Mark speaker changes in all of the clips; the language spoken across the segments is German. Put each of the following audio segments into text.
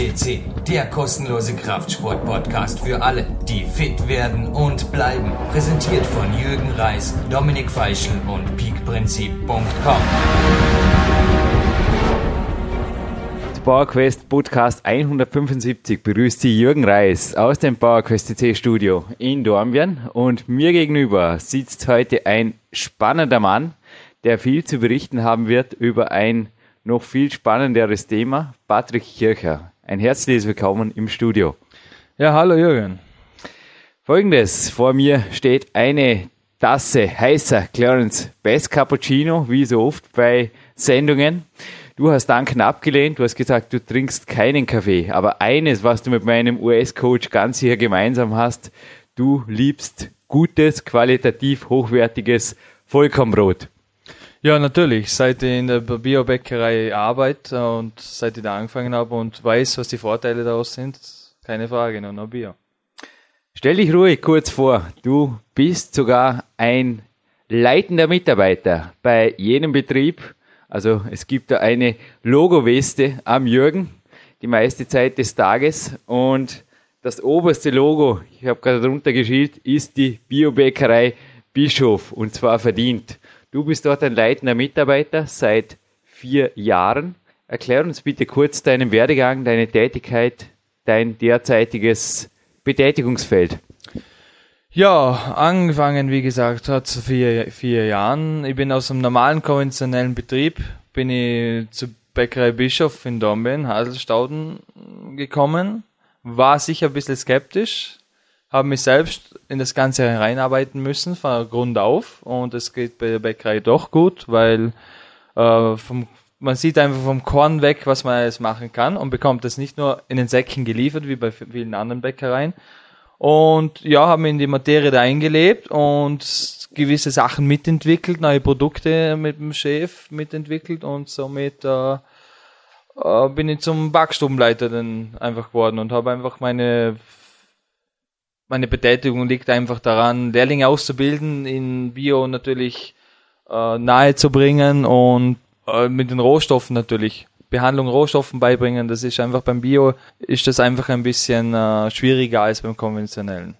Speaker 1: FCC, der kostenlose Kraftsport-Podcast für alle, die fit werden und bleiben. Präsentiert von Jürgen Reis, Dominik Feischl und peakprinzip.com.
Speaker 2: PowerQuest Podcast 175 begrüßt Sie Jürgen Reis aus dem PowerQuest CC Studio in Dornbirn und mir gegenüber sitzt heute ein spannender Mann, der viel zu berichten haben wird über ein noch viel spannenderes Thema, Patrick Kircher. Ein herzliches Willkommen im Studio.
Speaker 3: Ja, hallo Jürgen.
Speaker 2: Folgendes, vor mir steht eine Tasse heißer Clarence Best Cappuccino, wie so oft bei Sendungen. Du hast Danken abgelehnt, du hast gesagt, du trinkst keinen Kaffee. Aber eines, was du mit meinem US-Coach ganz sicher gemeinsam hast, du liebst gutes, qualitativ hochwertiges Vollkornbrot.
Speaker 3: Ja, natürlich. Seit ich in der Biobäckerei arbeite und seit ich da angefangen habe und weiß, was die Vorteile daraus sind, keine Frage, nur noch Bio.
Speaker 2: Stell dich ruhig kurz vor. Du bist sogar ein leitender Mitarbeiter bei jenem Betrieb. Also es gibt da eine Logo-Weste am Jürgen, die meiste Zeit des Tages. Und das oberste Logo, ich habe gerade drunter geschielt, ist die Biobäckerei Bischof und zwar verdient. Du bist dort ein leitender Mitarbeiter seit vier Jahren. Erklär uns bitte kurz deinen Werdegang, deine Tätigkeit, dein derzeitiges Betätigungsfeld.
Speaker 3: Ja, angefangen, wie gesagt, hat zu vier, vier Jahren. Ich bin aus einem normalen konventionellen Betrieb, bin ich zur Bäckerei Bischof in Dornbirn, Haselstauden gekommen, war sicher ein bisschen skeptisch, habe mich selbst in das Ganze reinarbeiten müssen, von Grund auf. Und es geht bei der Bäckerei doch gut, weil äh, vom, man sieht einfach vom Korn weg, was man alles machen kann und bekommt das nicht nur in den Säcken geliefert, wie bei vielen anderen Bäckereien. Und ja, haben in die Materie da eingelebt und gewisse Sachen mitentwickelt, neue Produkte mit dem Chef mitentwickelt und somit äh, äh, bin ich zum Backstubenleiter dann einfach geworden und habe einfach meine meine Betätigung liegt einfach daran, Lehrlinge auszubilden, in Bio natürlich äh, nahe zu bringen und äh, mit den Rohstoffen natürlich. Behandlung Rohstoffen beibringen, das ist einfach beim Bio, ist das einfach ein bisschen äh, schwieriger als beim konventionellen.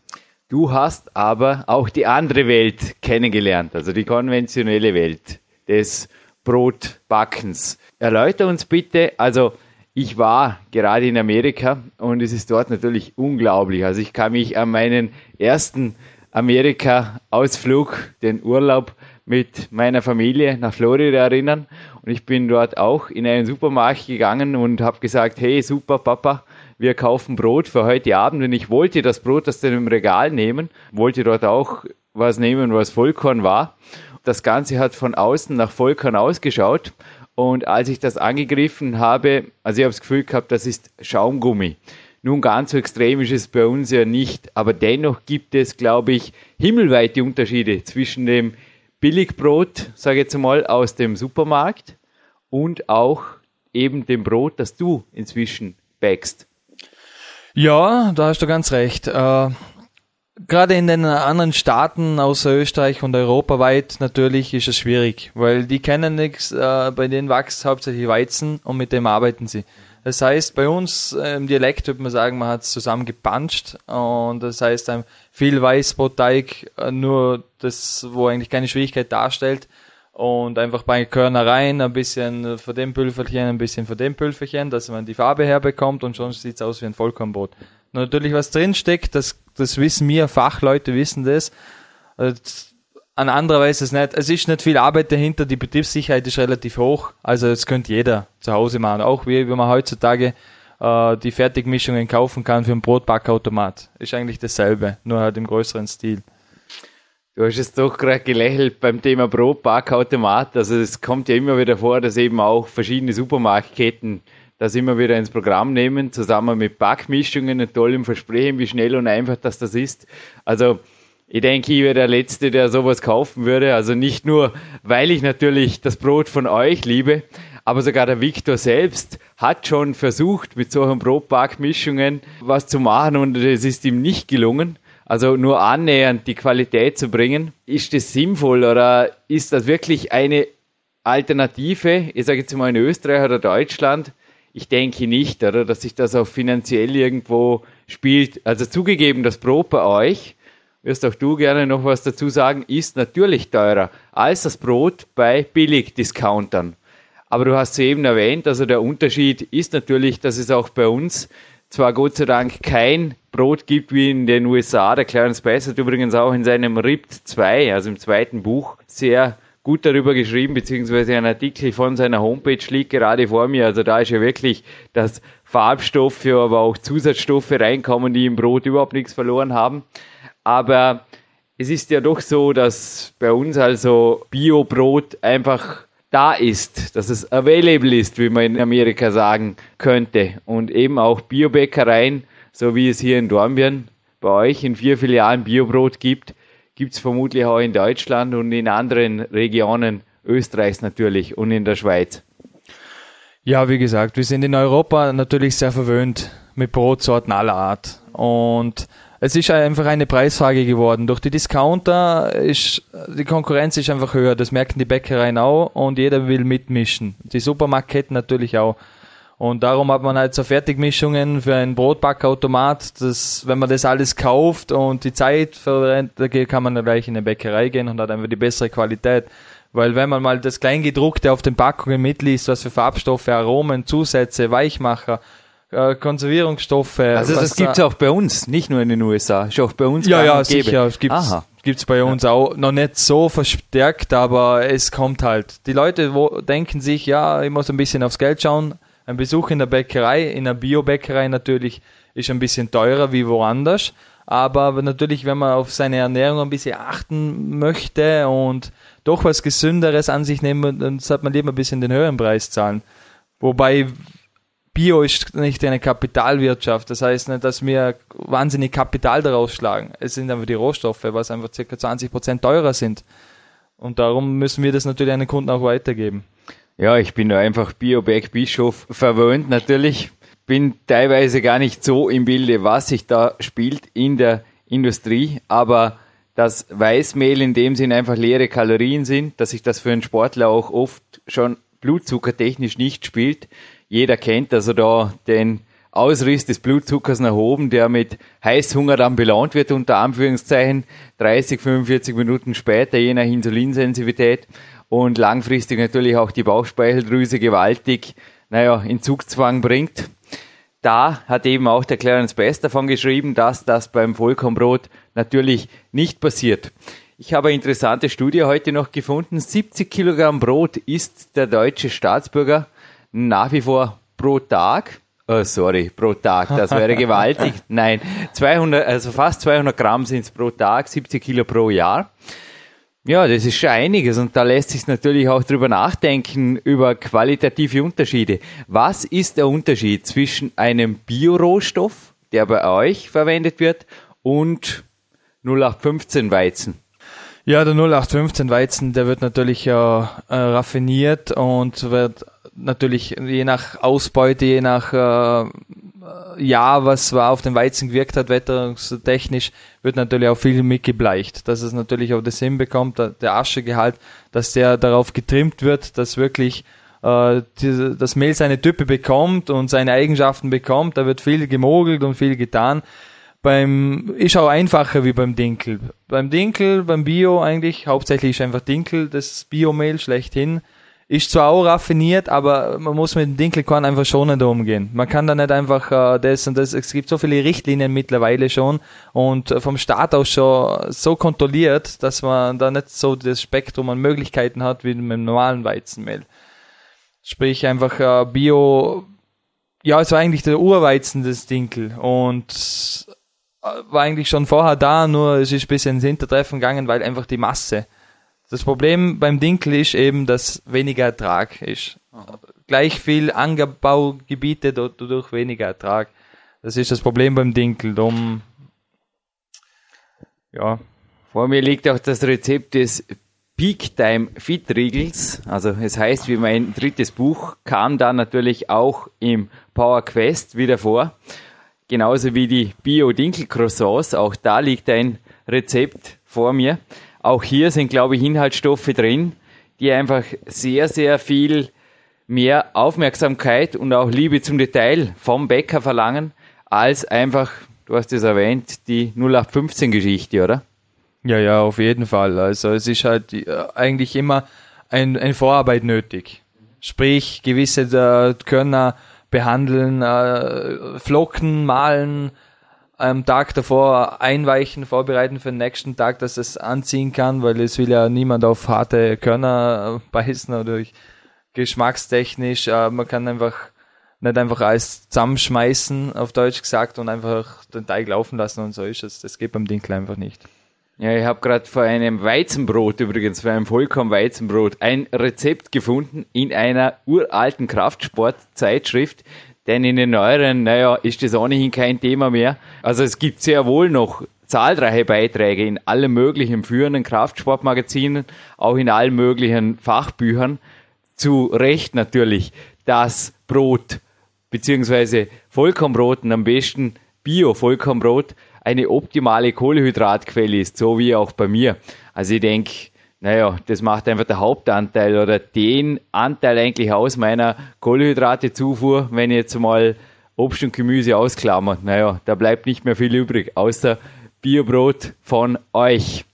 Speaker 2: Du hast aber auch die andere Welt kennengelernt, also die konventionelle Welt des Brotbackens. Erläuter uns bitte, also ich war gerade in Amerika und es ist dort natürlich unglaublich. Also ich kann mich an meinen ersten Amerika-Ausflug, den Urlaub mit meiner Familie nach Florida erinnern. Und ich bin dort auch in einen Supermarkt gegangen und habe gesagt, hey, super Papa, wir kaufen Brot für heute Abend. Und ich wollte das Brot aus dem Regal nehmen, wollte dort auch was nehmen, was Vollkorn war. Das Ganze hat von außen nach Vollkorn ausgeschaut. Und als ich das angegriffen habe, also ich habe das Gefühl gehabt, das ist Schaumgummi. Nun, ganz so extrem ist es bei uns ja nicht, aber dennoch gibt es, glaube ich, himmelweite Unterschiede zwischen dem Billigbrot, sage ich jetzt mal, aus dem Supermarkt und auch eben dem Brot, das du inzwischen backst.
Speaker 3: Ja, da hast du ganz recht. Äh, gerade in den anderen Staaten außer Österreich und europaweit natürlich ist es schwierig, weil die kennen nichts, äh, bei denen wächst hauptsächlich Weizen und mit dem arbeiten sie. Das heißt, bei uns äh, im Dialekt würde man sagen, man hat es zusammen gepanscht und das heißt viel Weißbrotteig, äh, nur das, wo eigentlich keine Schwierigkeit darstellt und einfach bei Körner rein, ein bisschen von dem Pülferchen, ein bisschen von dem Pülferchen, dass man die Farbe herbekommt und schon sieht es aus wie ein Vollkornbrot natürlich was drinsteckt, das, das wissen wir, Fachleute wissen das. An anderer weiß es nicht. Es ist nicht viel Arbeit dahinter, die Betriebssicherheit ist relativ hoch, also es könnte jeder zu Hause machen, auch wie, wie man heutzutage äh, die Fertigmischungen kaufen kann für einen Brotbackautomat. Ist eigentlich dasselbe, nur halt im größeren Stil.
Speaker 2: Du hast es doch gerade gelächelt beim Thema Brotbackautomat. Also es kommt ja immer wieder vor, dass eben auch verschiedene Supermarktketten das immer wieder ins Programm nehmen, zusammen mit Backmischungen und tollem Versprechen, wie schnell und einfach das das ist. Also ich denke, ich wäre der Letzte, der sowas kaufen würde. Also nicht nur, weil ich natürlich das Brot von euch liebe, aber sogar der Viktor selbst hat schon versucht, mit solchen Brotbackmischungen was zu machen und es ist ihm nicht gelungen. Also nur annähernd die Qualität zu bringen. Ist das sinnvoll oder ist das wirklich eine Alternative, ich sage jetzt mal in Österreich oder Deutschland, ich denke nicht, oder, dass sich das auch finanziell irgendwo spielt. Also zugegeben, das Brot bei euch, wirst auch du gerne noch was dazu sagen, ist natürlich teurer als das Brot bei Billigdiscountern. Aber du hast eben erwähnt, also der Unterschied ist natürlich, dass es auch bei uns zwar Gott sei Dank kein Brot gibt wie in den USA. Der Clarence Bass hat übrigens auch in seinem RIPT 2, also im zweiten Buch, sehr gut darüber geschrieben, beziehungsweise ein Artikel von seiner Homepage liegt gerade vor mir. Also da ist ja wirklich, dass Farbstoffe, aber auch Zusatzstoffe reinkommen, die im Brot überhaupt nichts verloren haben. Aber es ist ja doch so, dass bei uns also Biobrot einfach da ist, dass es available ist, wie man in Amerika sagen könnte. Und eben auch Biobäckereien, so wie es hier in Dornbirn bei euch in vier Filialen Biobrot gibt, gibt es vermutlich auch in Deutschland und in anderen Regionen Österreichs natürlich und in der Schweiz.
Speaker 3: Ja, wie gesagt, wir sind in Europa natürlich sehr verwöhnt mit Brotsorten aller Art. Und es ist einfach eine Preisfrage geworden. Durch die Discounter ist die Konkurrenz ist einfach höher. Das merken die Bäckereien auch und jeder will mitmischen. Die Supermarktketten natürlich auch. Und darum hat man halt so Fertigmischungen für einen Brotbackautomat, das, wenn man das alles kauft und die Zeit verrennt, da kann man gleich in eine Bäckerei gehen und hat einfach die bessere Qualität. Weil wenn man mal das Kleingedruckte auf den Packungen mitliest, was für Farbstoffe, Aromen, Zusätze, Weichmacher, äh, Konservierungsstoffe.
Speaker 2: Also das gibt's da, auch bei uns, nicht nur in den USA, ist auch bei uns.
Speaker 3: Ja, ja, sicher. Es gibt's, gibt's bei uns ja. auch noch nicht so verstärkt, aber es kommt halt. Die Leute wo, denken sich, ja, ich muss ein bisschen aufs Geld schauen. Ein Besuch in der Bäckerei, in einer Biobäckerei natürlich, ist ein bisschen teurer wie woanders. Aber natürlich, wenn man auf seine Ernährung ein bisschen achten möchte und doch was Gesünderes an sich nehmen, dann sollte man lieber ein bisschen den höheren Preis zahlen. Wobei Bio ist nicht eine Kapitalwirtschaft. Das heißt nicht, dass wir wahnsinnig Kapital daraus schlagen. Es sind einfach die Rohstoffe, was einfach ca. 20 Prozent teurer sind. Und darum müssen wir das natürlich an den Kunden auch weitergeben.
Speaker 2: Ja, ich bin da einfach Bioback Bischof verwöhnt natürlich. Bin teilweise gar nicht so im Bilde, was sich da spielt in der Industrie, aber dass Weißmehl in dem Sinn einfach leere Kalorien sind, dass sich das für einen Sportler auch oft schon blutzuckertechnisch nicht spielt, jeder kennt also da den Ausriss des Blutzuckers nach oben, der mit Heißhunger dann belohnt wird, unter Anführungszeichen, 30, 45 Minuten später, je nach Insulinsensitivität und langfristig natürlich auch die Bauchspeicheldrüse gewaltig, naja, in Zugzwang bringt. Da hat eben auch der Clarence Best davon geschrieben, dass das beim Vollkornbrot natürlich nicht passiert. Ich habe eine interessante Studie heute noch gefunden. 70 Kilogramm Brot isst der deutsche Staatsbürger nach wie vor pro Tag. Oh, sorry, pro Tag, das wäre gewaltig. Nein, 200, also fast 200 Gramm sind es pro Tag, 70 Kilo pro Jahr. Ja, das ist schon einiges und da lässt sich natürlich auch drüber nachdenken, über qualitative Unterschiede. Was ist der Unterschied zwischen einem Biorohstoff, der bei euch verwendet wird, und 0815 Weizen?
Speaker 3: Ja, der 0815 Weizen, der wird natürlich äh, raffiniert und wird natürlich je nach Ausbeute, je nach äh, Jahr, was auf den Weizen gewirkt hat, wetterungstechnisch, wird natürlich auch viel mitgebleicht. Dass es natürlich auch das hinbekommt, der Aschegehalt, dass der darauf getrimmt wird, dass wirklich äh, die, das Mehl seine Type bekommt und seine Eigenschaften bekommt. Da wird viel gemogelt und viel getan. Beim ist auch einfacher wie beim Dinkel. Beim Dinkel, beim Bio eigentlich hauptsächlich ist einfach Dinkel das Biomehl schlechthin ist zwar auch raffiniert, aber man muss mit dem Dinkelkorn einfach schonender umgehen. Man kann da nicht einfach äh, das und das, es gibt so viele Richtlinien mittlerweile schon und vom Staat aus schon so kontrolliert, dass man da nicht so das Spektrum an Möglichkeiten hat wie mit dem normalen Weizenmehl. Sprich einfach äh, Bio, ja, es war eigentlich der Urweizen des Dinkel und äh, war eigentlich schon vorher da, nur es ist ein bisschen ins Hintertreffen gegangen, weil einfach die Masse das Problem beim Dinkel ist eben, dass weniger Ertrag ist. Gleich viel Anbaugebiete, dadurch weniger Ertrag. Das ist das Problem beim Dinkel. Drum,
Speaker 2: ja. Vor mir liegt auch das Rezept des Peak Time Fit Riegels. Also es heißt, wie mein drittes Buch kam da natürlich auch im Power Quest wieder vor. Genauso wie die Bio Dinkel Croissants. Auch da liegt ein Rezept vor mir. Auch hier sind, glaube ich, Inhaltsstoffe drin, die einfach sehr, sehr viel mehr Aufmerksamkeit und auch Liebe zum Detail vom Bäcker verlangen, als einfach, du hast es erwähnt, die 0815-Geschichte, oder?
Speaker 3: Ja, ja, auf jeden Fall. Also es ist halt äh, eigentlich immer ein, ein Vorarbeit nötig. Sprich, gewisse äh, Körner behandeln, äh, flocken, malen, am Tag davor einweichen, vorbereiten für den nächsten Tag, dass es anziehen kann, weil es will ja niemand auf harte Körner beißen oder geschmackstechnisch. Äh, man kann einfach nicht einfach alles zusammenschmeißen, auf Deutsch gesagt, und einfach den Teig laufen lassen und so ist es. Das geht beim Dinkel einfach nicht.
Speaker 2: Ja, ich habe gerade vor einem Weizenbrot übrigens, vor einem Vollkorn-Weizenbrot, ein Rezept gefunden in einer uralten Kraftsportzeitschrift, denn in den neueren, naja, ist das ohnehin kein Thema mehr. Also es gibt sehr wohl noch zahlreiche Beiträge in allen möglichen führenden Kraftsportmagazinen, auch in allen möglichen Fachbüchern. Zu Recht natürlich, dass Brot beziehungsweise und am besten Bio-Vollkornbrot eine optimale Kohlehydratquelle ist, so wie auch bei mir. Also ich denke, naja, das macht einfach der Hauptanteil oder den Anteil eigentlich aus meiner Kohlenhydratezufuhr, wenn ich jetzt mal Obst und Gemüse ausklammert. Naja, da bleibt nicht mehr viel übrig, außer Biobrot von euch.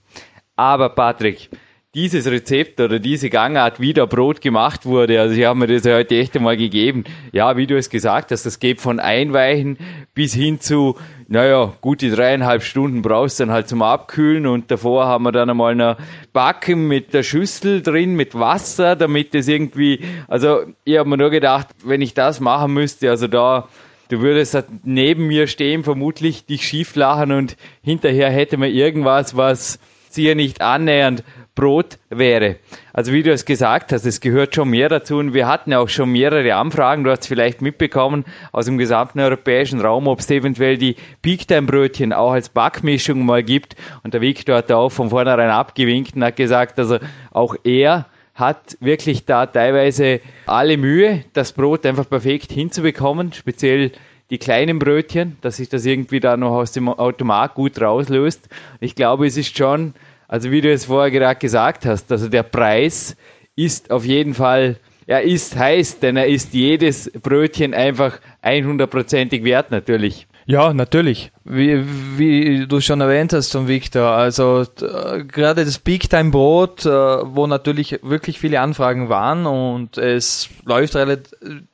Speaker 2: Aber Patrick, dieses Rezept oder diese Gangart, wie der Brot gemacht wurde, also ich habe mir das heute echt einmal gegeben. Ja, wie du es gesagt hast, das geht von Einweichen bis hin zu, naja, gute dreieinhalb Stunden brauchst du dann halt zum Abkühlen und davor haben wir dann einmal eine Backen mit der Schüssel drin, mit Wasser, damit das irgendwie, also ich habe mir nur gedacht, wenn ich das machen müsste, also da, du würdest halt neben mir stehen, vermutlich dich schief lachen und hinterher hätte man irgendwas, was sicher nicht annähernd Brot wäre. Also wie du es gesagt hast, es gehört schon mehr dazu und wir hatten ja auch schon mehrere Anfragen, du hast vielleicht mitbekommen, aus dem gesamten europäischen Raum, ob es eventuell die Peaktime-Brötchen auch als Backmischung mal gibt und der Victor hat da auch von vornherein abgewinkt und hat gesagt, also auch er hat wirklich da teilweise alle Mühe, das Brot einfach perfekt hinzubekommen, speziell die kleinen Brötchen, dass sich das irgendwie da noch aus dem Automat gut rauslöst. Ich glaube, es ist schon also wie du es vorher gerade gesagt hast, also der Preis ist auf jeden Fall, er ist heiß, denn er ist jedes Brötchen einfach 100%ig wert natürlich.
Speaker 3: Ja, natürlich. Wie, wie du schon erwähnt hast von Victor, also gerade das Big Time Brot, äh, wo natürlich wirklich viele Anfragen waren und es läuft, relativ,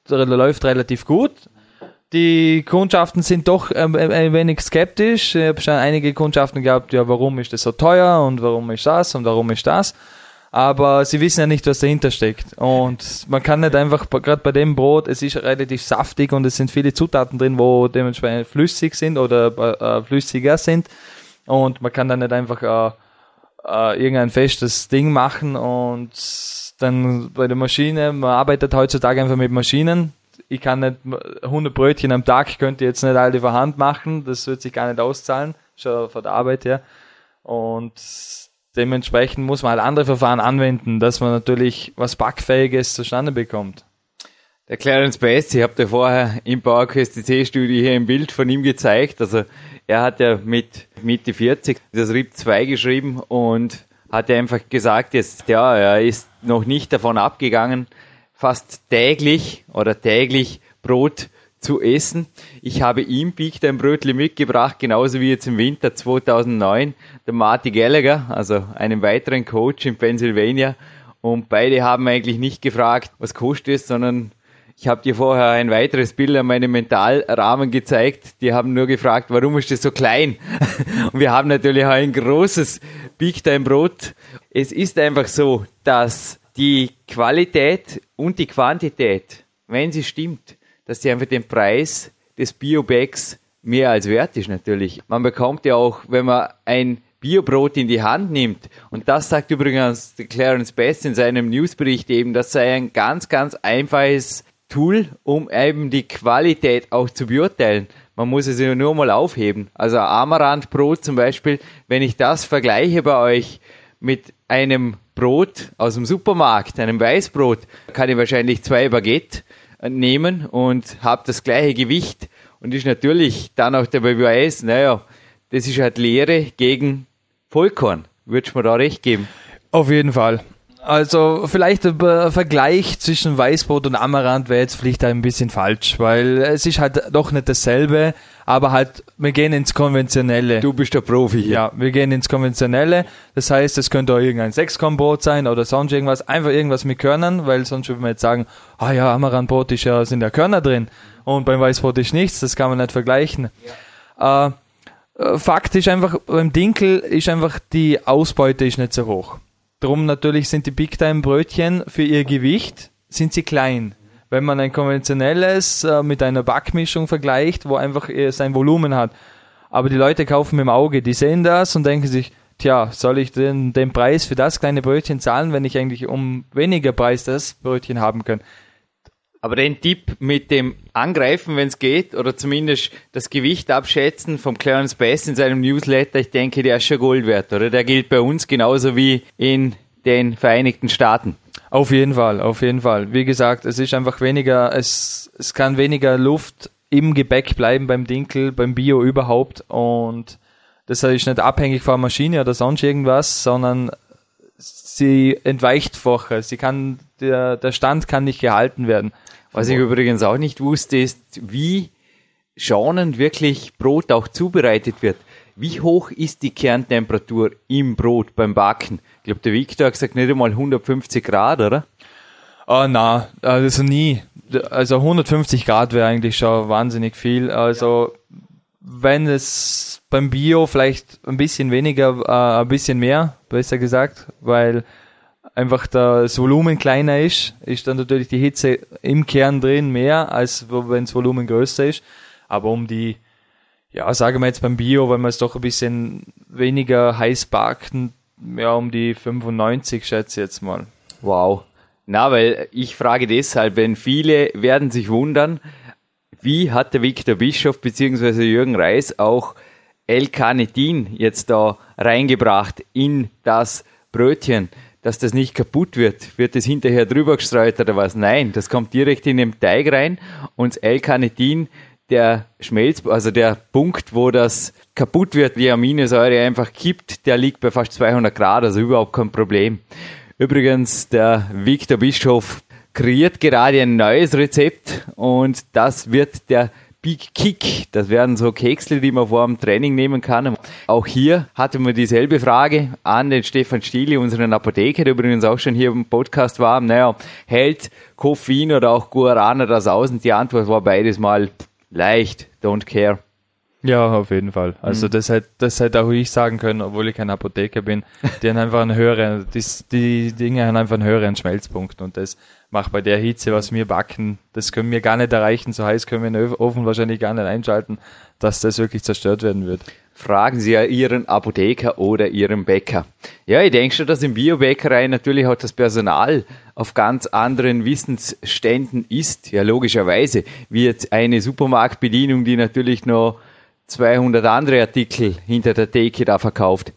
Speaker 3: läuft relativ gut die Kundschaften sind doch ein, ein wenig skeptisch. Ich habe schon einige Kundschaften gehabt, ja, warum ist das so teuer und warum ist das und warum ist das. Aber sie wissen ja nicht, was dahinter steckt. Und man kann nicht einfach, gerade bei dem Brot, es ist relativ saftig und es sind viele Zutaten drin, wo dementsprechend flüssig sind oder äh, flüssiger sind. Und man kann dann nicht einfach äh, äh, irgendein festes Ding machen und dann bei der Maschine, man arbeitet heutzutage einfach mit Maschinen, ich kann nicht 100 Brötchen am Tag, könnte jetzt nicht alle vor Hand machen, das wird sich gar nicht auszahlen, schon von der Arbeit her. Und dementsprechend muss man halt andere Verfahren anwenden, dass man natürlich was Backfähiges zustande bekommt.
Speaker 2: Der Clarence Best, ich habe dir vorher im PowerQuest C-Studio hier ein Bild von ihm gezeigt. Also er hat ja mit Mitte 40 das RIP 2 geschrieben und hat ja einfach gesagt, jetzt, ja, er ist noch nicht davon abgegangen, fast täglich oder täglich Brot zu essen. Ich habe ihm Big ein Brötli mitgebracht, genauso wie jetzt im Winter 2009 der Marty Gallagher, also einen weiteren Coach in Pennsylvania. Und beide haben eigentlich nicht gefragt, was kostet es, sondern ich habe dir vorher ein weiteres Bild an meinem Mentalrahmen gezeigt. Die haben nur gefragt, warum ist das so klein? Und wir haben natürlich auch ein großes Big Time Brot. Es ist einfach so, dass die Qualität und die Quantität, wenn sie stimmt, dass sie einfach den Preis des Biobags mehr als wert ist natürlich. Man bekommt ja auch, wenn man ein Biobrot in die Hand nimmt, und das sagt übrigens Clarence Best in seinem Newsbericht eben, das sei ein ganz, ganz einfaches Tool, um eben die Qualität auch zu beurteilen. Man muss es ja nur mal aufheben. Also Amaranthbrot zum Beispiel, wenn ich das vergleiche bei euch mit einem Brot aus dem Supermarkt, einem Weißbrot, kann ich wahrscheinlich zwei Baguette nehmen und habe das gleiche Gewicht und ist natürlich dann auch der Beweis, naja, das ist halt Lehre gegen Vollkorn. Würdest du mir da recht geben?
Speaker 3: Auf jeden Fall. Also vielleicht ein Vergleich zwischen Weißbrot und Amaranth wäre jetzt vielleicht ein bisschen falsch, weil es ist halt doch nicht dasselbe, aber halt, wir gehen ins Konventionelle.
Speaker 2: Du bist der Profi hier.
Speaker 3: Ja, wir gehen ins Konventionelle. Das heißt, es könnte auch irgendein Sechskornbrot sein oder sonst irgendwas. Einfach irgendwas mit Körnern, weil sonst würde man jetzt sagen, ah ja, Amaranthbrot ist ja, sind ja Körner drin und beim Weißbrot ist nichts, das kann man nicht vergleichen. Ja. Äh, Fakt ist einfach, beim Dinkel ist einfach die Ausbeute ist nicht so hoch. Drum natürlich sind die Big Time Brötchen für ihr Gewicht sind sie klein. Wenn man ein konventionelles äh, mit einer Backmischung vergleicht, wo einfach sein Volumen hat. Aber die Leute kaufen mit dem Auge, die sehen das und denken sich, tja, soll ich den, den Preis für das kleine Brötchen zahlen, wenn ich eigentlich um weniger Preis das Brötchen haben kann?
Speaker 2: Aber den Tipp mit dem Angreifen, wenn es geht, oder zumindest das Gewicht abschätzen vom Clarence Bass in seinem Newsletter, ich denke, der ist schon Gold wert, oder? Der gilt bei uns genauso wie in den Vereinigten Staaten.
Speaker 3: Auf jeden Fall, auf jeden Fall. Wie gesagt, es ist einfach weniger, es, es kann weniger Luft im Gebäck bleiben beim Dinkel, beim Bio überhaupt und das ist nicht abhängig von der Maschine oder sonst irgendwas, sondern sie entweicht vorher. Sie kann, der, der Stand kann nicht gehalten werden.
Speaker 2: Was ich übrigens auch nicht wusste, ist, wie schonend wirklich Brot auch zubereitet wird. Wie hoch ist die Kerntemperatur im Brot beim Backen? Ich glaube, der Victor hat gesagt, nicht einmal 150 Grad, oder?
Speaker 3: Ah, na, also nie. Also 150 Grad wäre eigentlich schon wahnsinnig viel. Also wenn es beim Bio vielleicht ein bisschen weniger, äh, ein bisschen mehr, besser gesagt, weil einfach das Volumen kleiner ist, ist dann natürlich die Hitze im Kern drin mehr, als wenn das Volumen größer ist. Aber um die, ja, sagen wir jetzt beim Bio, wenn man es doch ein bisschen weniger heiß backt, ja, um die 95 schätze ich jetzt mal.
Speaker 2: Wow. Na, weil ich frage deshalb, wenn viele werden sich wundern, wie hat der Viktor Bischof bzw. Jürgen Reis auch L-Carnitin jetzt da reingebracht in das Brötchen? dass das nicht kaputt wird. Wird das hinterher drüber gestreut oder was? Nein, das kommt direkt in den Teig rein und das L-Carnitin, der Schmelz, also der Punkt, wo das kaputt wird, die Aminosäure einfach kippt, der liegt bei fast 200 Grad, also überhaupt kein Problem. Übrigens, der Victor Bischof kreiert gerade ein neues Rezept und das wird der Big Kick. Das wären so Keksel, die man vor dem Training nehmen kann. Auch hier hatte man dieselbe Frage an den Stefan Stieli, unseren Apotheker, der übrigens auch schon hier im Podcast war. Naja, hält Koffein oder auch Guarana das aus? Und die Antwort war beides mal leicht, don't care.
Speaker 3: Ja, auf jeden Fall. Also mhm. das hätte das hätte auch ich sagen können, obwohl ich kein Apotheker bin. Die haben einfach einen höheren, die, die Dinge haben einfach einen höheren Schmelzpunkt und das macht bei der Hitze, was wir backen, das können wir gar nicht erreichen. So heiß können wir den Ofen wahrscheinlich gar nicht einschalten, dass das wirklich zerstört werden wird.
Speaker 2: Fragen Sie ja Ihren Apotheker oder Ihren Bäcker. Ja, ich denke schon, dass in Biobäckerei natürlich auch das Personal auf ganz anderen Wissensständen ist. Ja, logischerweise. Wie jetzt eine Supermarktbedienung, die natürlich noch 200 andere Artikel hinter der Theke da verkauft.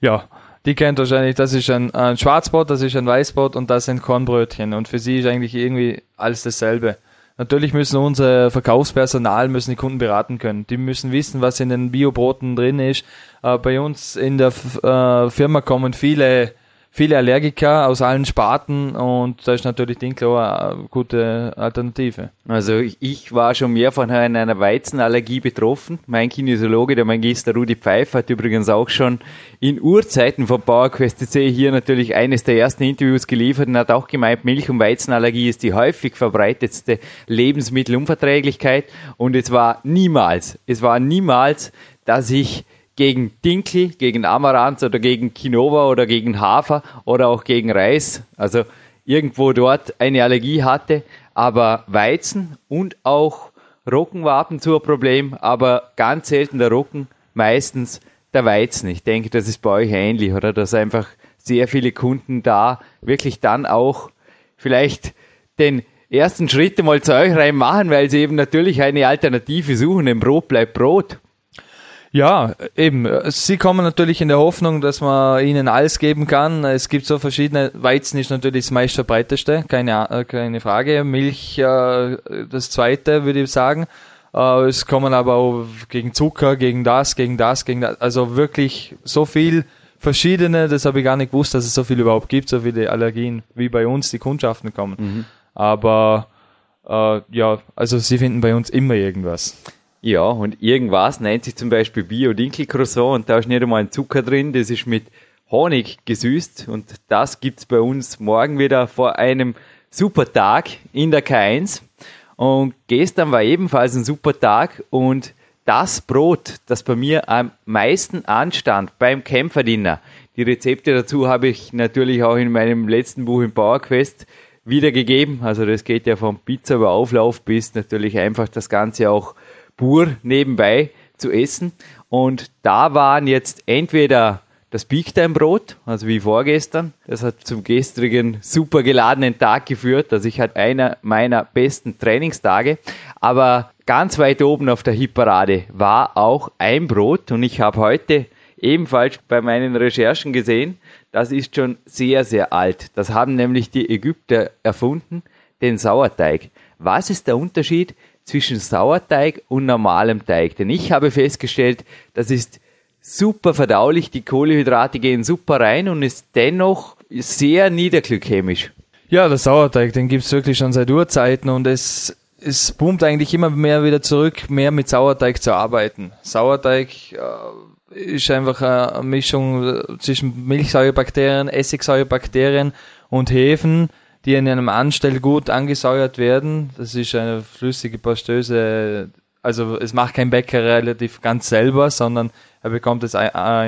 Speaker 3: Ja, die kennt wahrscheinlich, das ist ein, ein Schwarzbrot, das ist ein Weißbrot und das sind Kornbrötchen. Und für sie ist eigentlich irgendwie alles dasselbe. Natürlich müssen unser Verkaufspersonal, müssen die Kunden beraten können. Die müssen wissen, was in den Biobroten drin ist. Äh, bei uns in der äh, Firma kommen viele viele Allergiker aus allen Sparten und da ist natürlich Dinklo eine gute Alternative.
Speaker 2: Also ich war schon mehr von einer Weizenallergie betroffen. Mein Kinesiologe, der Magister Rudi Pfeiffer, hat übrigens auch schon in Urzeiten von PowerQuest CC hier natürlich eines der ersten Interviews geliefert und hat auch gemeint, Milch- und Weizenallergie ist die häufig verbreitetste Lebensmittelunverträglichkeit und es war niemals, es war niemals, dass ich gegen Dinkel, gegen Amaranth oder gegen Quinoa oder gegen Hafer oder auch gegen Reis, also irgendwo dort eine Allergie hatte, aber Weizen und auch Roggen war ab und zu ein Problem, aber ganz selten der Roggen, meistens der Weizen. Ich denke, das ist bei euch ähnlich, oder? Dass einfach sehr viele Kunden da wirklich dann auch vielleicht den ersten Schritt mal zu euch rein machen, weil sie eben natürlich eine Alternative suchen. Ein Brot bleibt Brot.
Speaker 3: Ja, eben. Sie kommen natürlich in der Hoffnung, dass man ihnen alles geben kann. Es gibt so verschiedene. Weizen ist natürlich das meistverbreiteste, keine, äh, keine Frage. Milch äh, das zweite, würde ich sagen. Äh, es kommen aber auch gegen Zucker, gegen das, gegen das, gegen das. Also wirklich so viel verschiedene, das habe ich gar nicht gewusst, dass es so viele überhaupt gibt, so viele Allergien, wie bei uns die Kundschaften kommen.
Speaker 2: Mhm.
Speaker 3: Aber äh, ja, also sie finden bei uns immer irgendwas.
Speaker 2: Ja, und irgendwas nennt sich zum Beispiel Bio-Dinkel-Croissant und da ist nicht einmal ein Zucker drin, das ist mit Honig gesüßt und das gibt's bei uns morgen wieder vor einem super Tag in der K1 und gestern war ebenfalls ein super Tag und das Brot, das bei mir am meisten anstand beim Kämpferdiener, die Rezepte dazu habe ich natürlich auch in meinem letzten Buch im PowerQuest wiedergegeben. Also das geht ja vom Pizza über Auflauf bis natürlich einfach das Ganze auch pur nebenbei zu essen. Und da waren jetzt entweder das Big Time Brot, also wie vorgestern. Das hat zum gestrigen super geladenen Tag geführt. Also ich hatte einer meiner besten Trainingstage. Aber ganz weit oben auf der Hitparade war auch ein Brot und ich habe heute ebenfalls bei meinen Recherchen gesehen, das ist schon sehr, sehr alt. Das haben nämlich die Ägypter erfunden, den Sauerteig. Was ist der Unterschied zwischen Sauerteig und normalem Teig? Denn ich habe festgestellt, das ist super verdaulich, die Kohlenhydrate gehen super rein und ist dennoch sehr niederglykämisch.
Speaker 3: Ja, der Sauerteig, den gibt's wirklich schon seit Urzeiten und es, es boomt eigentlich immer mehr wieder zurück, mehr mit Sauerteig zu arbeiten. Sauerteig äh, ist einfach eine Mischung zwischen Milchsäurebakterien, Essigsäurebakterien und Hefen, die in einem Anstell gut angesäuert werden. Das ist eine flüssige Pastöse, also es macht kein Bäcker relativ ganz selber, sondern er bekommt es in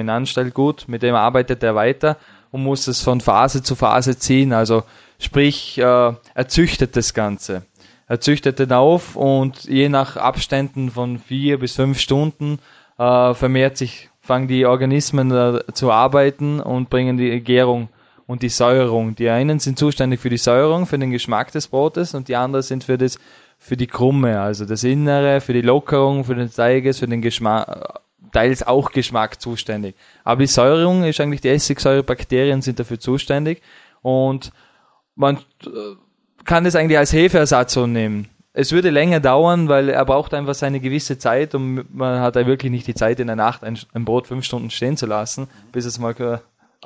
Speaker 3: Anstell gut, mit dem arbeitet er weiter und muss es von Phase zu Phase ziehen. Also sprich, äh, er züchtet das Ganze. Er züchtet den auf und je nach Abständen von vier bis fünf Stunden äh, vermehrt sich fangen die Organismen äh, zu arbeiten und bringen die Gärung und die Säuerung. Die einen sind zuständig für die Säuerung, für den Geschmack des Brotes und die anderen sind für das, für die Krumme, also das Innere, für die Lockerung, für den Teiges, für den Geschmack, teils auch Geschmack zuständig. Aber die Säuerung ist eigentlich die Essigsäurebakterien sind dafür zuständig und man äh, kann es eigentlich als Hefeersatz so nehmen es würde länger dauern, weil er braucht einfach seine gewisse Zeit und man hat ja wirklich nicht die Zeit in der Nacht ein, Brot fünf Stunden stehen zu lassen, bis es mal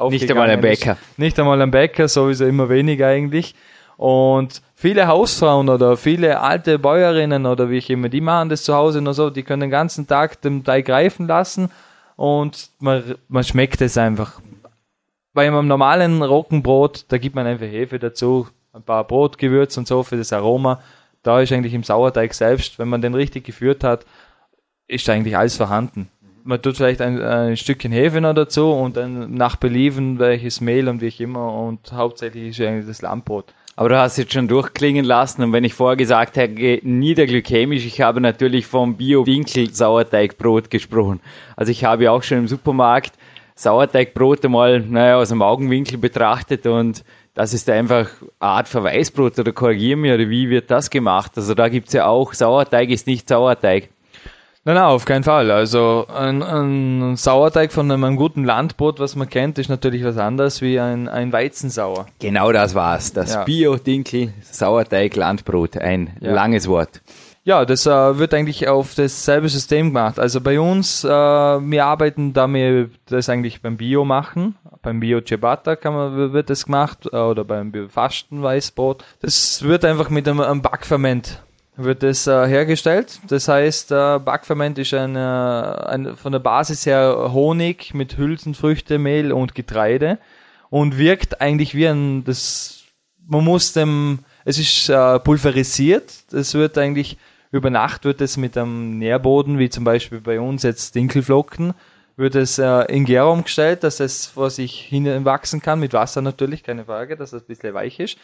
Speaker 2: Nicht einmal ein Bäcker.
Speaker 3: Ist. Nicht einmal ein Bäcker, sowieso immer weniger eigentlich. Und viele Hausfrauen oder viele alte Bäuerinnen oder wie ich immer, die machen das zu Hause nur so, die können den ganzen Tag den Teig greifen lassen und man, man schmeckt es einfach. Bei einem normalen Roggenbrot, da gibt man einfach Hefe dazu, ein paar Brotgewürze und so für das Aroma da ist eigentlich im Sauerteig selbst, wenn man den richtig geführt hat, ist eigentlich alles vorhanden. Man tut vielleicht ein, ein Stückchen Hefe noch dazu und dann nach Belieben welches Mehl und wie ich immer und hauptsächlich ist eigentlich das Lammbrot.
Speaker 2: Aber du hast jetzt schon durchklingen lassen und wenn ich vorher gesagt habe, niederglykämisch, ich habe natürlich vom Bio-Winkel-Sauerteigbrot gesprochen. Also ich habe auch schon im Supermarkt Sauerteigbrot einmal naja, aus dem Augenwinkel betrachtet und das ist einfach eine Art Verweisbrot oder korrigier mir, oder wie wird das gemacht? Also da gibt es ja auch, Sauerteig ist nicht Sauerteig.
Speaker 3: Nein, nein, auf keinen Fall. Also ein, ein Sauerteig von einem, einem, guten Landbrot, was man kennt, ist natürlich was anderes wie ein, ein Weizensauer.
Speaker 2: Genau das war's. Das ja. Bio-Dinkel Sauerteig Landbrot. Ein ja. langes Wort.
Speaker 3: Ja, das äh, wird eigentlich auf dasselbe System gemacht. Also bei uns, äh, wir arbeiten da wir das eigentlich beim Bio machen. Beim Bio Ciabatta kann man, wird das gemacht äh, oder beim Bio Fastenweißbrot. Das wird einfach mit einem, einem Backferment wird das äh, hergestellt. Das heißt, äh, Backferment ist ein, äh, von der Basis her Honig mit Hülsenfrüchte, Mehl und Getreide und wirkt eigentlich wie ein, das, man muss dem, es ist äh, pulverisiert. Das wird eigentlich über Nacht wird es mit einem Nährboden, wie zum Beispiel bei uns jetzt Dinkelflocken, wird es äh, in Gärung gestellt, dass es vor sich hin wachsen kann, mit Wasser natürlich, keine Frage, dass es ein bisschen weich ist.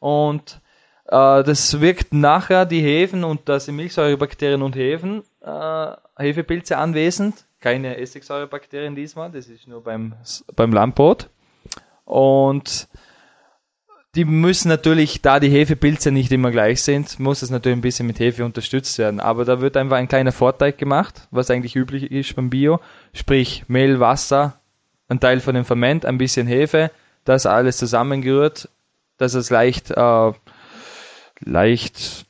Speaker 3: Und das wirkt nachher die Hefen und da sind Milchsäurebakterien und Hefen, äh, Hefepilze anwesend, keine Essigsäurebakterien diesmal, das ist nur beim, beim Lammbrot. Und die müssen natürlich, da die Hefepilze nicht immer gleich sind, muss es natürlich ein bisschen mit Hefe unterstützt werden. Aber da wird einfach ein kleiner Vorteig gemacht, was eigentlich üblich ist beim Bio. Sprich Mehl, Wasser, ein Teil von dem Ferment, ein bisschen Hefe, das alles zusammengerührt, dass es leicht, äh, leicht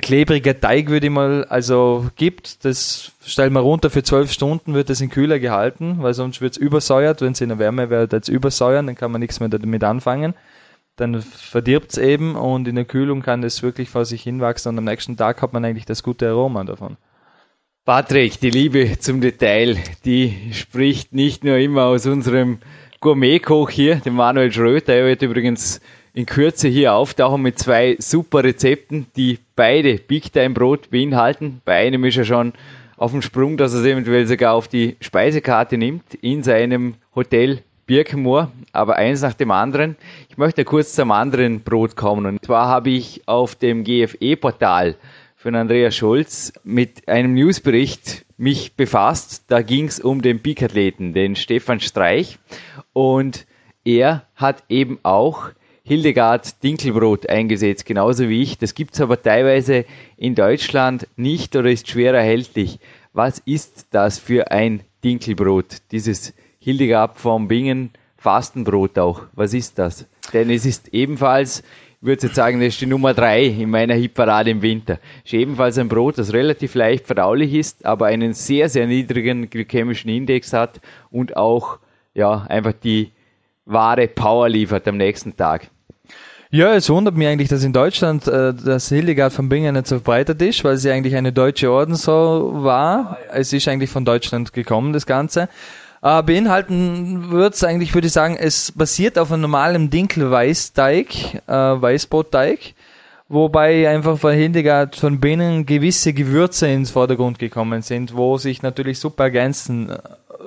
Speaker 3: klebriger Teig, würde ich mal, also gibt, das stellen wir runter für zwölf Stunden, wird das in Kühler gehalten, weil sonst wird es übersäuert, wenn es in der Wärme wird, jetzt übersäuern, dann kann man nichts mehr damit anfangen. Dann verdirbt es eben und in der Kühlung kann das wirklich vor sich hinwachsen und am nächsten Tag hat man eigentlich das gute Aroma davon.
Speaker 2: Patrick, die Liebe zum Detail, die spricht nicht nur immer aus unserem Gourmetkoch hier, dem Manuel Schröter. Er wird übrigens in Kürze hier auftauchen mit zwei super Rezepten, die beide Big Time Brot beinhalten. Bei einem ist er schon auf dem Sprung, dass er es eventuell sogar auf die Speisekarte nimmt in seinem Hotel Birkenmoor, aber eins nach dem anderen. Ich möchte kurz zum anderen Brot kommen. Und zwar habe ich auf dem GFE-Portal von Andreas Scholz mit einem Newsbericht mich befasst. Da ging es um den Peak-Athleten, den Stefan Streich. Und er hat eben auch Hildegard Dinkelbrot eingesetzt, genauso wie ich. Das gibt's aber teilweise in Deutschland nicht oder ist schwer erhältlich. Was ist das für ein Dinkelbrot? Dieses Hildegard vom Bingen Fastenbrot auch. Was ist das? Denn es ist ebenfalls, ich würde jetzt sagen, das ist die Nummer drei in meiner Hitparade im Winter. Es ist ebenfalls ein Brot, das relativ leicht verdaulich ist, aber einen sehr, sehr niedrigen glykämischen Index hat und auch, ja, einfach die wahre Power liefert am nächsten Tag.
Speaker 3: Ja, es wundert mich eigentlich, dass in Deutschland äh, das Hildegard von Bingen nicht so verbreitet ist, weil sie eigentlich eine deutsche Ordensau war. Es ist eigentlich von Deutschland gekommen, das Ganze. Äh, beinhalten wird es eigentlich, würde ich sagen, es basiert auf einem normalen Dinkel-Weißteig, äh, Weißbrotteig, wobei einfach von Hildegard von Bingen gewisse Gewürze ins Vordergrund gekommen sind, wo sich natürlich super ergänzen. Äh,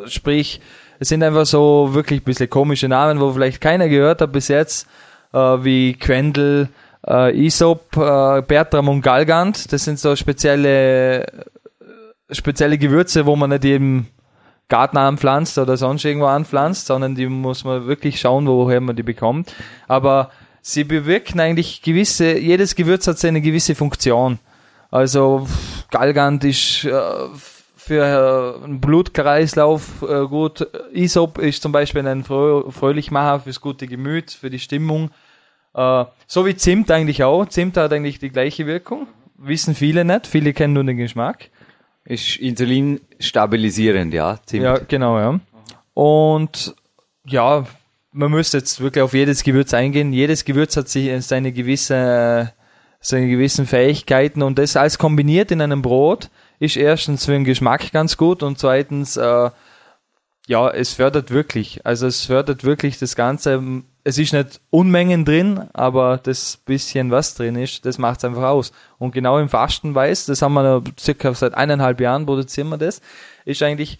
Speaker 3: sprich, es sind einfach so wirklich ein bisschen komische Namen, wo vielleicht keiner gehört hat bis jetzt wie Quendel, äh, Isop, äh, Bertram und Galgant. Das sind so spezielle, spezielle Gewürze, wo man nicht eben Garten anpflanzt oder sonst irgendwo anpflanzt, sondern die muss man wirklich schauen, woher man die bekommt. Aber sie bewirken eigentlich gewisse, jedes Gewürz hat seine gewisse Funktion. Also Galgant ist äh, für einen Blutkreislauf äh, gut. Isop ist zum Beispiel ein Frö Fröhlichmacher fürs gute Gemüt, für die Stimmung. Äh, so wie Zimt eigentlich auch. Zimt hat eigentlich die gleiche Wirkung. Wissen viele nicht. Viele kennen nur den Geschmack.
Speaker 2: Ist Insulin stabilisierend, ja.
Speaker 3: Zimt. Ja, genau, ja. Und ja, man müsste jetzt wirklich auf jedes Gewürz eingehen. Jedes Gewürz hat sich seine gewisse, seine gewissen Fähigkeiten und das alles kombiniert in einem Brot ist erstens für den Geschmack ganz gut und zweitens, äh, ja, es fördert wirklich. Also es fördert wirklich das Ganze. Es ist nicht Unmengen drin, aber das bisschen, was drin ist, das macht es einfach aus. Und genau im Fastenweiß, das haben wir circa seit eineinhalb Jahren produzieren wir das, ist eigentlich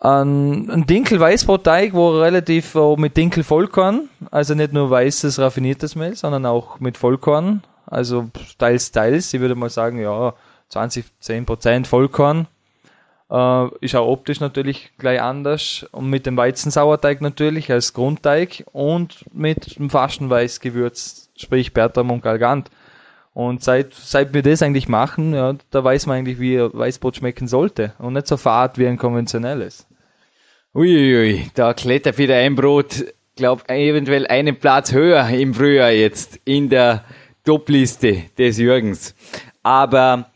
Speaker 3: ein, ein Dinkel-Weißbrotteig, wo relativ wo mit Dinkel-Vollkorn, also nicht nur weißes raffiniertes Mehl, sondern auch mit Vollkorn, also teils, teils. Ich würde mal sagen, ja, 20, 10 Prozent Vollkorn. Äh, ist auch optisch natürlich gleich anders. Und mit dem Weizensauerteig natürlich als Grundteig und mit dem Fastenweißgewürz, sprich Bertram und Galgant. Und seit, seit wir das eigentlich machen, ja, da weiß man eigentlich, wie Weißbrot schmecken sollte. Und nicht so fad wie ein konventionelles.
Speaker 2: Uiuiui, da klettert wieder ein Brot, glaub, eventuell einen Platz höher im Frühjahr jetzt in der Top-Liste des Jürgens. Aber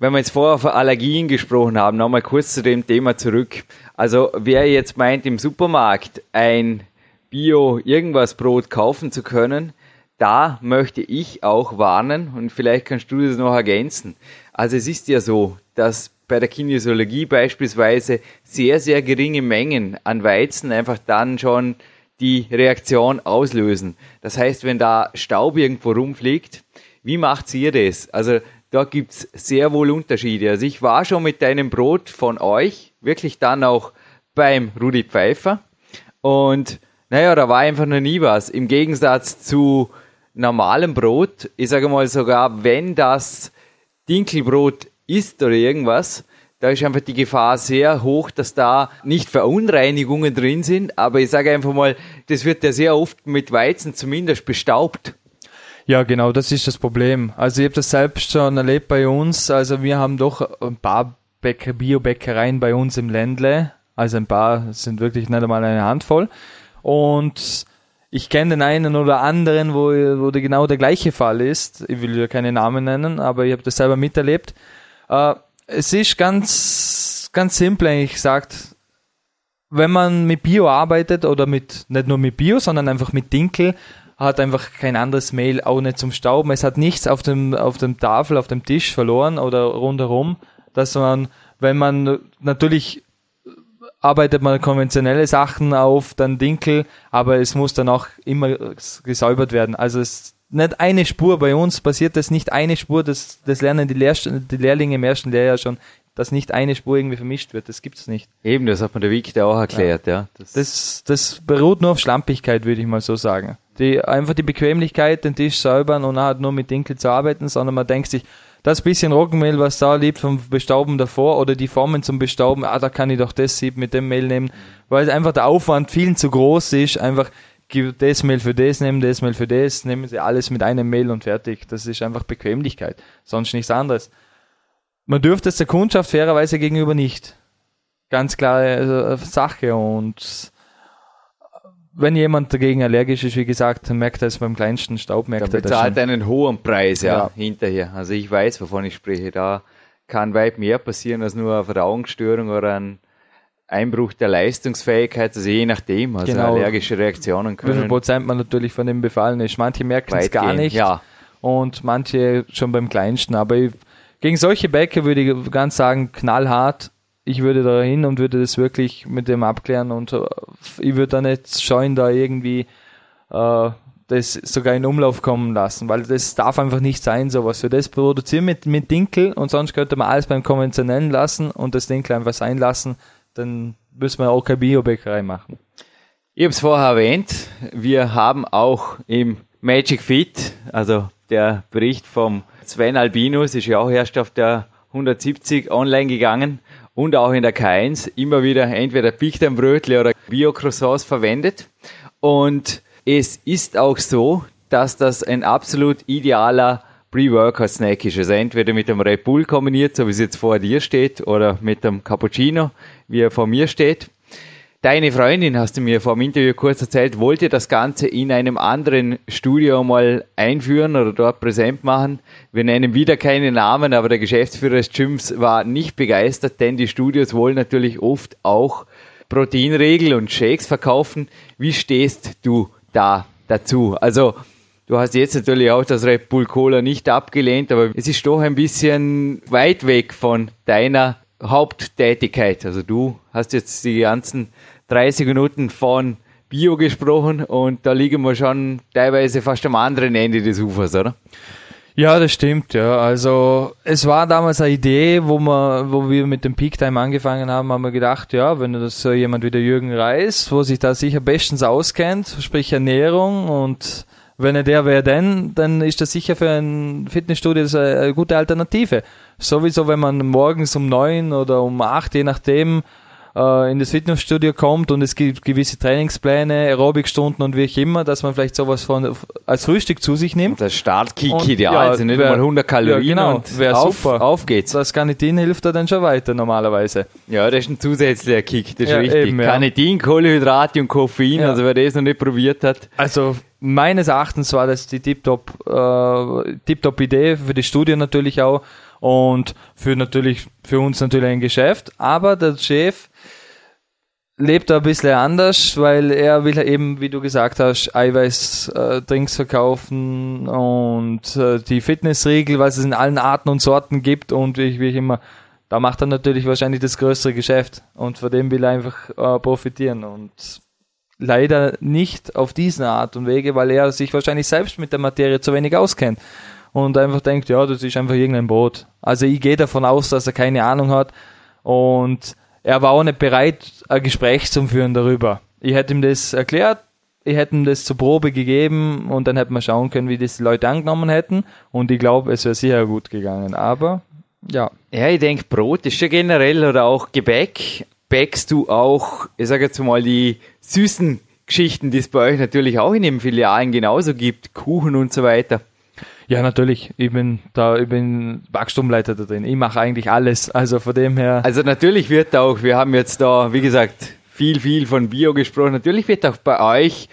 Speaker 2: wenn wir jetzt vorher von Allergien gesprochen haben, nochmal kurz zu dem Thema zurück. Also wer jetzt meint, im Supermarkt ein Bio-Irgendwas Brot kaufen zu können, da möchte ich auch warnen und vielleicht kannst du das noch ergänzen. Also es ist ja so, dass bei der Kinesiologie beispielsweise sehr, sehr geringe Mengen an Weizen einfach dann schon die Reaktion auslösen. Das heißt, wenn da Staub irgendwo rumfliegt, wie macht ihr das? Also da gibt's sehr wohl Unterschiede. Also ich war schon mit deinem Brot von euch, wirklich dann auch beim Rudi Pfeiffer. Und naja, da war einfach noch nie was. Im Gegensatz zu normalem Brot, ich sage mal sogar, wenn das Dinkelbrot ist oder irgendwas, da ist einfach die Gefahr sehr hoch, dass da nicht Verunreinigungen drin sind, aber ich sage einfach mal, das wird ja sehr oft mit Weizen zumindest bestaubt.
Speaker 3: Ja, genau, das ist das Problem. Also ich habe das selbst schon erlebt bei uns. Also wir haben doch ein paar Bäcker, Biobäckereien bei uns im Ländle. Also ein paar sind wirklich nicht einmal eine Handvoll. Und ich kenne den einen oder anderen, wo, wo der genau der gleiche Fall ist. Ich will ja keine Namen nennen, aber ich habe das selber miterlebt. Äh, es ist ganz, ganz simpel eigentlich gesagt, wenn man mit Bio arbeitet oder mit, nicht nur mit Bio, sondern einfach mit Dinkel, hat einfach kein anderes Mehl auch nicht zum Stauben. Es hat nichts auf dem, auf dem Tafel, auf dem Tisch verloren oder rundherum, dass man, wenn man natürlich arbeitet man konventionelle Sachen auf, dann Dinkel, aber es muss dann auch immer gesäubert werden. Also es nicht eine Spur, bei uns passiert das nicht eine Spur, das, das lernen die, Lehr die Lehrlinge im ersten Lehrjahr schon, dass nicht eine Spur irgendwie vermischt wird, das gibt's nicht.
Speaker 2: Eben, das hat man der Victor auch erklärt, ja. ja.
Speaker 3: Das, das, das beruht nur auf Schlampigkeit, würde ich mal so sagen. Die, einfach die Bequemlichkeit, den Tisch säubern und halt nur mit Dinkel zu arbeiten, sondern man denkt sich, das bisschen Roggenmehl, was da liegt vom Bestauben davor oder die Formen zum Bestauben, ah, da kann ich doch das Sieb mit dem Mehl nehmen, weil einfach der Aufwand viel zu groß ist, einfach das Mehl für das nehmen, das Mehl für das, nehmen sie alles mit einem Mehl und fertig. Das ist einfach Bequemlichkeit, sonst nichts anderes. Man dürfte es der Kundschaft fairerweise gegenüber nicht. Ganz klare äh, Sache und wenn jemand dagegen allergisch ist, wie gesagt, dann merkt er es beim kleinsten Staub. Merkt
Speaker 2: er bezahlt einen hohen Preis ja, ja, hinterher. Also ich weiß, wovon ich spreche. Da kann weit mehr passieren als nur eine Verdauungsstörung oder ein Einbruch der Leistungsfähigkeit, also je nachdem, also genau. allergische Reaktionen können. Wie viel
Speaker 3: Prozent man natürlich von dem befallen ist. Manche merken es gar nicht
Speaker 2: ja.
Speaker 3: und manche schon beim kleinsten. Aber ich, gegen solche Bäcker würde ich ganz sagen, knallhart ich würde da hin und würde das wirklich mit dem abklären und äh, ich würde da nicht scheuen, da irgendwie äh, das sogar in Umlauf kommen lassen, weil das darf einfach nicht sein, sowas. Für das produzieren mit, mit Dinkel und sonst könnte man alles beim konventionellen lassen und das Dinkel einfach sein lassen, dann müssen wir auch keine Biobäckerei machen.
Speaker 2: Ich habe es vorher erwähnt, wir haben auch im Magic Fit, also der Bericht vom Sven Albinus, ist ja auch erst auf der 170 online gegangen und auch in der K1 immer wieder entweder Pichtenbrötle oder Bio-Croissants verwendet. Und es ist auch so, dass das ein absolut idealer Pre-Workout-Snack ist. Also entweder mit dem Red Bull kombiniert, so wie es jetzt vor dir steht, oder mit dem Cappuccino, wie er vor mir steht. Deine Freundin, hast du mir vor dem Interview kurz erzählt, wollte das Ganze in einem anderen Studio mal einführen oder dort präsent machen. Wir nennen wieder keine Namen, aber der Geschäftsführer des Gyms war nicht begeistert, denn die Studios wollen natürlich oft auch Proteinregel und Shakes verkaufen. Wie stehst du da dazu? Also, du hast jetzt natürlich auch das Red Bull Cola nicht abgelehnt, aber es ist doch ein bisschen weit weg von deiner Haupttätigkeit. Also du hast jetzt die ganzen 30 Minuten von Bio gesprochen und da liegen wir schon teilweise fast am anderen Ende des Ufers, oder?
Speaker 3: Ja, das stimmt, ja. Also es war damals eine Idee, wo wir, wo wir mit dem Peak Time angefangen haben, haben wir gedacht, ja, wenn das jemand wie der Jürgen Reis, wo sich da sicher bestens auskennt, sprich Ernährung und wenn er der wäre denn, dann ist das sicher für ein Fitnessstudio eine gute Alternative. Sowieso, wenn man morgens um neun oder um acht, je nachdem, äh, in das Fitnessstudio kommt und es gibt gewisse Trainingspläne, Aerobikstunden und wie auch immer, dass man vielleicht sowas von als Frühstück zu sich nimmt.
Speaker 2: Das Startkick ideal, ja, also nicht wär, mal 100 Kalorien
Speaker 3: ja, genau, wäre super. Auf geht's. Das Carnitin hilft da dann schon weiter normalerweise.
Speaker 2: Ja, das ist ein zusätzlicher Kick, das ist ja, richtig. Eben, ja. Carnitin, Kohlenhydrate und Koffein, also wer das noch nicht probiert hat.
Speaker 3: Also meines Erachtens war das die Tip-Top äh, Tip Idee für die Studie natürlich auch und für natürlich für uns natürlich ein Geschäft, aber der Chef lebt ein bisschen anders, weil er will eben, wie du gesagt hast, Eiweiß-Drinks äh, verkaufen und äh, die Fitnessriegel, was es in allen Arten und Sorten gibt. Und wie, wie ich immer, da macht er natürlich wahrscheinlich das größere Geschäft. Und von dem will er einfach äh, profitieren. Und leider nicht auf diese Art und Wege, weil er sich wahrscheinlich selbst mit der Materie zu wenig auskennt und einfach denkt, ja, das ist einfach irgendein Brot. Also ich gehe davon aus, dass er keine Ahnung hat und er war auch nicht bereit, ein Gespräch zu führen darüber. Ich hätte ihm das erklärt, ich hätte ihm das zur Probe gegeben und dann hätten wir schauen können, wie das die Leute angenommen hätten. Und ich glaube, es wäre sicher gut gegangen. Aber ja.
Speaker 2: Ja, ich denke, Brot ist ja generell oder auch Gebäck. Bäckst du auch, ich sage jetzt mal, die süßen Geschichten, die es bei euch natürlich auch in den Filialen genauso gibt, Kuchen und so weiter.
Speaker 3: Ja, natürlich. Ich bin da, ich bin Wachstumleiter da drin. Ich mache eigentlich alles. Also von dem her.
Speaker 2: Also natürlich wird auch, wir haben jetzt da, wie gesagt, viel, viel von Bio gesprochen. Natürlich wird auch bei euch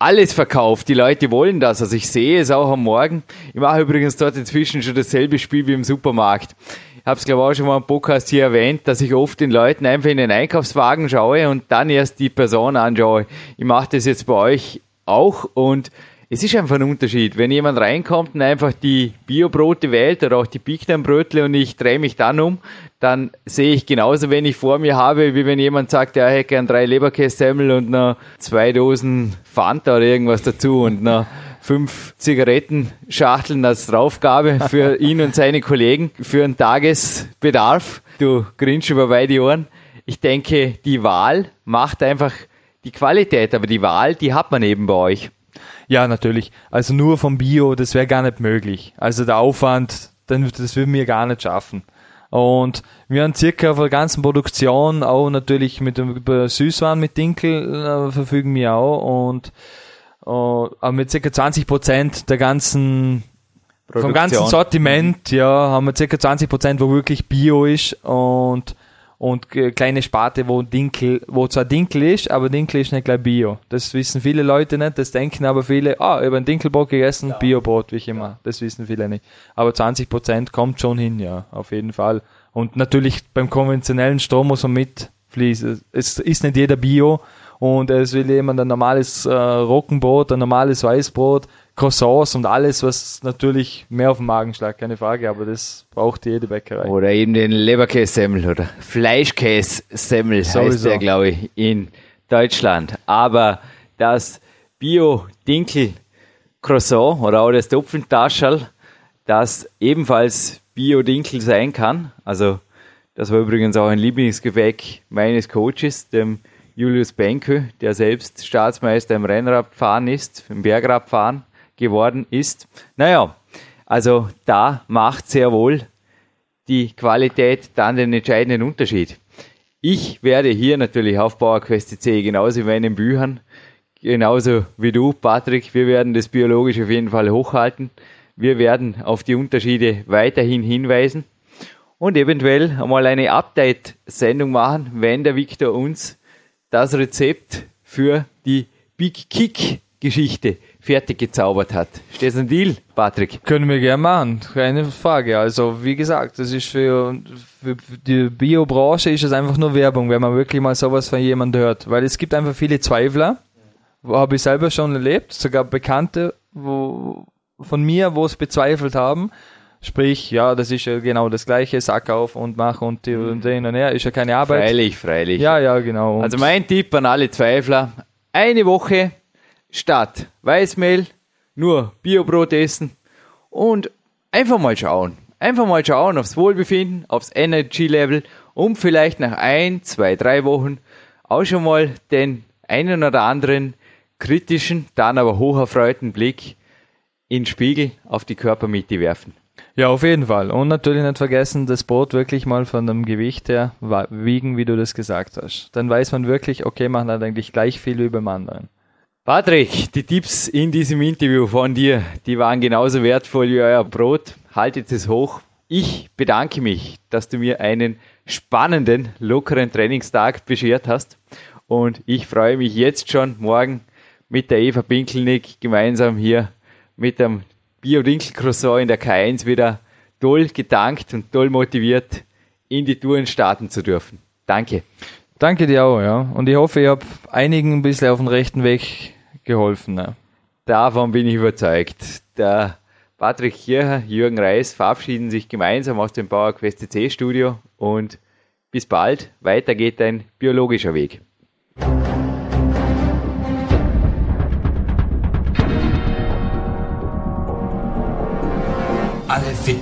Speaker 2: alles verkauft. Die Leute wollen das. Also ich sehe es auch am Morgen. Ich mache übrigens dort inzwischen schon dasselbe Spiel wie im Supermarkt. Ich habe es glaube ich auch schon mal im Podcast hier erwähnt, dass ich oft den Leuten einfach in den Einkaufswagen schaue und dann erst die Person anschaue. Ich mache das jetzt bei euch auch und es ist einfach ein Unterschied. Wenn jemand reinkommt und einfach die Biobrote wählt oder auch die Picknernbrötle und ich drehe mich dann um, dann sehe ich genauso, wenn ich vor mir habe, wie wenn jemand sagt, ja, ich hätte gern drei Leberkässemmel und noch zwei Dosen Fanta oder irgendwas dazu und noch fünf Zigarettenschachteln als Draufgabe für ihn und seine Kollegen für einen Tagesbedarf. Du grinst über beide Ohren. Ich denke, die Wahl macht einfach die Qualität, aber die Wahl, die hat man eben bei euch.
Speaker 3: Ja, natürlich. Also nur vom Bio, das wäre gar nicht möglich. Also der Aufwand, das würden wir gar nicht schaffen. Und wir haben circa auf der ganzen Produktion auch natürlich mit über Süßwaren mit Dinkel äh, verfügen wir auch und äh, mit circa 20 Prozent der ganzen Produktion. vom ganzen Sortiment, ja, haben wir circa 20 Prozent, wo wirklich Bio ist und und kleine Sparte, wo Dinkel, wo zwar Dinkel ist, aber Dinkel ist nicht gleich Bio. Das wissen viele Leute nicht, das denken aber viele, ah, über ein Dinkelbrot gegessen, ja. Biobrot, wie ich immer. Das wissen viele nicht. Aber 20 Prozent kommt schon hin, ja, auf jeden Fall. Und natürlich beim konventionellen Strom muss man mitfließen. Es ist nicht jeder Bio und es will jemand ein normales äh, Roggenbrot, ein normales Weißbrot, Croissants und alles, was natürlich mehr auf den Magen schlagt, keine Frage, aber das braucht jede Bäckerei.
Speaker 2: Oder eben den Leberkässemmel oder Fleischkässemmel heißt der, glaube ich, in Deutschland. Aber das Bio-Dinkel Croissant oder auch das Topfentaschel, das ebenfalls Bio-Dinkel sein kann. Also, das war übrigens auch ein Lieblingsgebäck meines Coaches, dem Julius Benke, der selbst Staatsmeister im Rennradfahren ist, im Bergradfahren geworden ist. Naja, also da macht sehr wohl die Qualität dann den entscheidenden Unterschied. Ich werde hier natürlich auf PowerQuest C genauso wie in den Büchern, genauso wie du, Patrick, wir werden das biologisch auf jeden Fall hochhalten. Wir werden auf die Unterschiede weiterhin hinweisen und eventuell einmal eine Update-Sendung machen, wenn der Victor uns das Rezept für die Big Kick Geschichte fertig gezaubert hat. Steht ein Deal, Patrick?
Speaker 3: Können wir gerne machen, keine Frage. Also wie gesagt, das ist für, für die Biobranche ist es einfach nur Werbung, wenn man wirklich mal sowas von jemandem hört. Weil es gibt einfach viele Zweifler, habe ich selber schon erlebt, sogar Bekannte wo, von mir, wo es bezweifelt haben. Sprich, ja, das ist ja genau das gleiche, Sack auf und mach und, die, und den und her, ist ja keine Arbeit.
Speaker 2: Freilich, freilich.
Speaker 3: Ja, ja, genau.
Speaker 2: also mein Tipp an alle Zweifler, eine Woche statt Weißmehl nur Biobrot essen und einfach mal schauen. Einfach mal schauen aufs Wohlbefinden, aufs Energy Level und vielleicht nach ein, zwei, drei Wochen auch schon mal den einen oder anderen kritischen, dann aber hocherfreuten Blick in den Spiegel auf die Körpermitte werfen.
Speaker 3: Ja, auf jeden Fall. Und natürlich nicht vergessen, das Brot wirklich mal von dem Gewicht her wiegen, wie du das gesagt hast. Dann weiß man wirklich, okay, man hat eigentlich gleich viel wie beim anderen.
Speaker 2: Patrick, die Tipps in diesem Interview von dir, die waren genauso wertvoll wie euer Brot. Haltet es hoch. Ich bedanke mich, dass du mir einen spannenden, lockeren Trainingstag beschert hast. Und ich freue mich jetzt schon morgen mit der Eva Pinkelnick gemeinsam hier mit dem Bio-Dinkel-Croissant in der K1 wieder toll gedankt und toll motiviert in die Touren starten zu dürfen. Danke.
Speaker 3: Danke dir auch, ja. Und ich hoffe, ich habe einigen ein bisschen auf den rechten Weg geholfen. Ne?
Speaker 2: Davon bin ich überzeugt. Der Patrick Kircher, Jürgen Reis verabschieden sich gemeinsam aus dem PowerQuest C Studio und bis bald. Weiter geht dein biologischer Weg.